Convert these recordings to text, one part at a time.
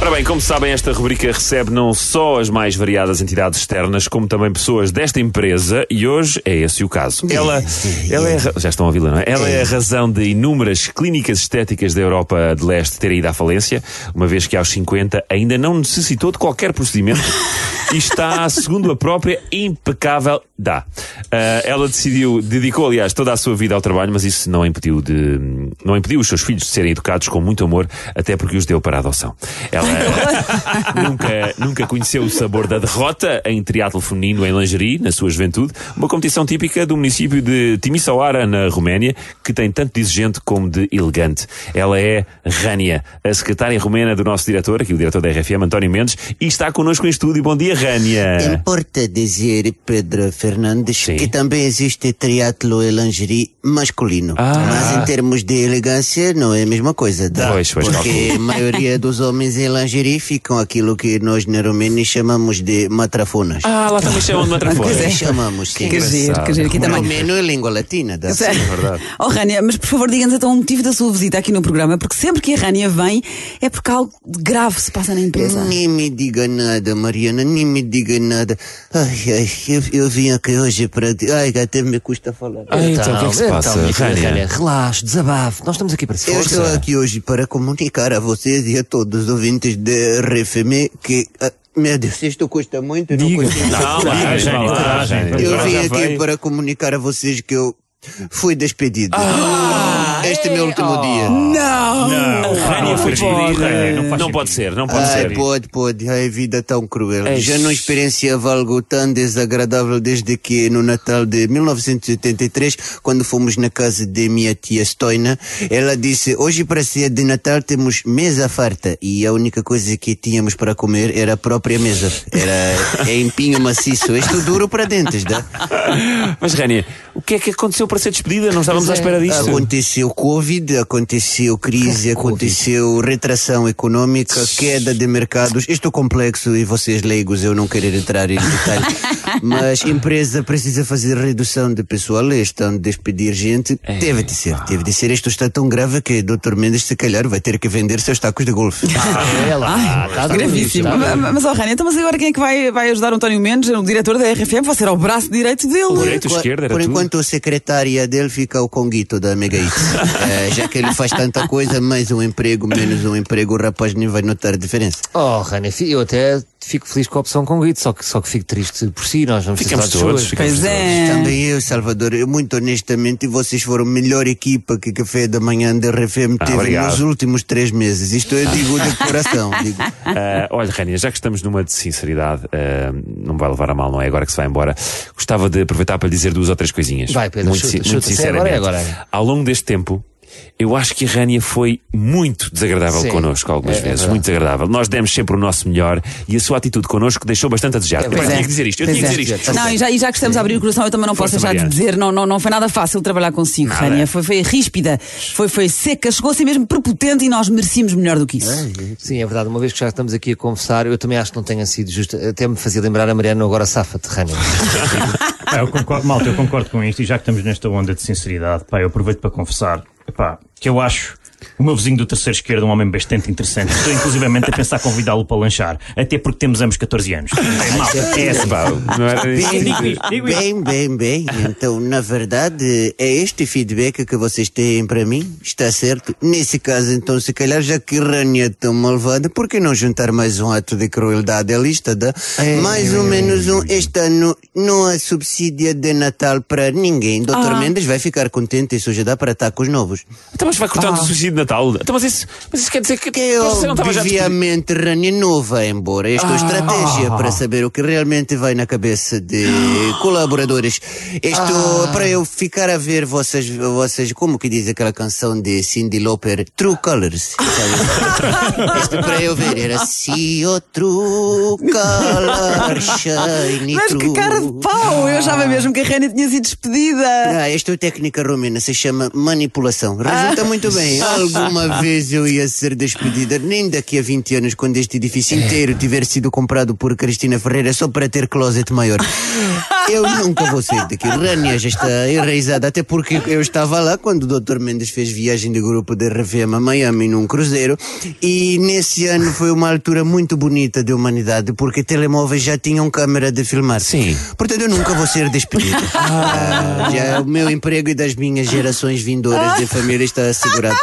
Ora bem, como sabem, esta rubrica recebe não só as mais variadas entidades externas, como também pessoas desta empresa, e hoje é esse o caso. Ela, ela é, já estão a ouvi-la, não é? Ela é a razão de inúmeras clínicas estéticas da Europa de Leste terem ido à falência, uma vez que aos 50 ainda não necessitou de qualquer procedimento e está, segundo a própria, impecável. Dá. Ah, ela decidiu, dedicou, aliás, toda a sua vida ao trabalho, mas isso não impediu de, não impediu os seus filhos de serem educados com muito amor, até porque os deu para a adoção. Ela nunca, nunca conheceu o sabor da derrota em triatlo feminino em lingerie, na sua juventude, uma competição típica do município de Timisoara, na Roménia, que tem tanto de exigente como de elegante. Ela é Rania, a secretária romena do nosso diretor, aqui o diretor da RFM, António Mendes, e está connosco em estúdio. Bom dia, Rania. Importa dizer, Pedro Fernandes, Sim. que também existe triatlo e lingerie masculino. Ah. Mas em termos de elegância, não é a mesma coisa. Dá? Pois, pois, Porque calculo. a maioria dos homens em lingerie ficam aquilo que nós na Romênia chamamos de matrafonas. Ah, lá também chamam de matrafone. Pois é, chamamos, sim. Que giro, que giro. Aqui também. Romeno é língua latina. Dá Sério? verdade. Oh, Rania, mas por favor, diga-nos então o motivo da sua visita aqui no programa, porque sempre que a Rania vem é porque algo de grave se passa na empresa. Nem me diga nada, Mariana, nem me diga nada. Ai, ai, eu, eu vim aqui hoje para. Ai, até me custa falar. Ah, então, o que é que se passa, minha filha Rania? Rania, relaxe, desabafe. Nós estamos aqui para si. Eu estou aqui hoje para comunicar a vocês e a todos os ouvintes de RFM que. ah, meu Deus, isto custa muito, não custa Não, nada. vai, vai lá, Rania. Eu vim aqui para comunicar a vocês que eu fui despedido. este é meu último dia. Não! Despedida. Rania, não faz Não pode ser, não pode Ai, ser. pode, pode. Ai, vida tão cruel. Eish. Já não experienciava algo tão desagradável desde que no Natal de 1983, quando fomos na casa de minha tia Stoina, ela disse, hoje para ceia de Natal temos mesa farta e a única coisa que tínhamos para comer era a própria mesa. Era é empinho maciço. Isto duro para dentes, dá? Mas, Rania, o que é que aconteceu para ser despedida? Não estávamos à espera disso. Aconteceu Covid, aconteceu crise, aconteceu retração econômica, queda de mercados. Isto é complexo e vocês leigos eu não querer entrar em detalhe. Mas empresa precisa fazer redução de pessoal, estão a despedir gente. Teve de ser, teve de ser. Isto está tão grave que Dr. Mendes se calhar vai ter que vender seus tacos de golfe. É lá, está Gravíssimo. tudo, está Ma- Mas, oh, Rania, então, mas agora quem é que vai, vai ajudar o António Mendes, o diretor da RFM? Vai ser ao braço direito dele. Direito, esquerda, era Por tudo. enquanto, a secretária dele fica o conguito da Mega Hits. Eh, já que ele faz tanta coisa, mais um emprego, menos um emprego, o rapaz nem vai notar a diferença. Oh, Rania, fi- eu até fico feliz com a opção com Guido, só que, só que fico triste por si. Nós vamos Ficamos de todos, ficamos Pois todos. é. Também eu, Salvador, eu, muito honestamente, vocês foram a melhor equipa que Café da Manhã da RFM Ah, teve obrigado. nos últimos três meses. Isto eu digo de coração. Digo. Ah, olha, Rania, já que estamos numa de sinceridade, ah, não me vai levar a mal, não é? Agora que se vai embora, gostava de aproveitar para lhe dizer duas ou três coisinhas. Vai, Pedro, muito, chuta, chuta, muito sim, sinceramente. agora é agora. Ao longo deste tempo, eu acho que a Rania foi muito desagradável Sim, connosco algumas é- é vezes, verdade. muito desagradável. Nós demos sempre o nosso melhor e a sua atitude connosco deixou bastante a desejar. eu verdade. tinha que dizer isto, eu tinha que é. dizer isto. Não, e já, e já que estamos a abrir o coração, eu também não Força, posso deixar de dizer, não, não, não foi nada fácil trabalhar consigo, Nada. Rania. Foi, foi ríspida, foi, foi seca, chegou a ser mesmo prepotente e nós merecíamos melhor do que isso. Sim, é verdade. Uma vez que já estamos aqui a conversar, eu também acho que não tenha sido justo. Até me fazia lembrar a Mariana agora safa-te, eu concordo, malta, eu concordo com isto e já que estamos nesta onda de sinceridade, pá, eu aproveito para confessar epá, que eu acho o meu vizinho do terceiro esquerdo um homem bastante interessante. Estou inclusivamente a pensar convidá-lo para lanchar, até porque temos ambos 14 anos. É, malta, é assim. Bem, bem, bem, bem. Então, na verdade, é este feedback que vocês têm para mim? Está certo? Nesse caso, então, se calhar, já que Rania é tão malvada, por que não juntar mais um ato de crueldade à lista? Da? mais ou menos um. Este ano não há subsídio de Natal para ninguém. Dr. Mendes vai ficar contente, isso já dá para tacos novos. Então, mas vai cortar o suicídio de Natal. Então, mas isso, mas isso quer dizer que, Que você não estava já obviamente Rania não vai embora. Esta é estratégia para saber o que realmente vai na cabeça de colaboradores. Isto para eu ficar a ver vocês, vocês como que diz aquela canção de Cindy Lauper, True Colors. Isto para eu ver era se o True Color shine Mas que cara de pau! Eu achava mesmo que a Rania tinha sido despedida. Ah, esta técnica romena se chama manipulação. Resulta muito bem. Alguma vez eu ia ser despedida, nem daqui a 20 anos, quando este edifício inteiro tiver sido comprado por Cristina Ferreira só para ter closet maior. Eu nunca vou sair daqui. Rania já está enraizada, até porque eu estava lá quando o Dr. Mendes fez viagem de grupo de RFM a Miami num cruzeiro e nesse ano foi uma altura muito bonita de humanidade porque telemóveis já tinham câmera de filmar. Sim. Portanto, eu nunca vou ser despedida. Ah, já o meu emprego e das minhas gerações vindouras de família está assegurado.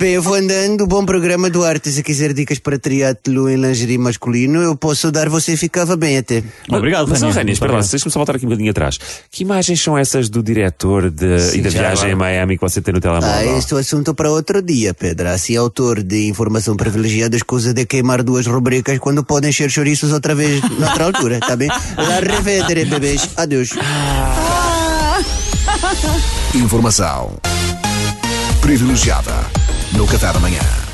Bem, eu vou andando. Bom programa do Arte. Se quiser dicas para triatlo em lingerie masculino, eu posso dar. Você ficava bem até. Obrigado, Mas, oh, Rania. Rani, espera lá, deixa-me só voltar aqui um bocadinho atrás. Que imagens são essas do diretor de- e da viagem agora. a Miami que você tem no Ah, telemóvel? este é o assunto para outro dia, Pedro. Assim, autor de informação privilegiada, escusa de queimar duas rubricas quando podem ser chouriços outra vez, noutra altura, tá bem? La revedere, bebês. Adeus. Informação privilegiada no Café da Manhã.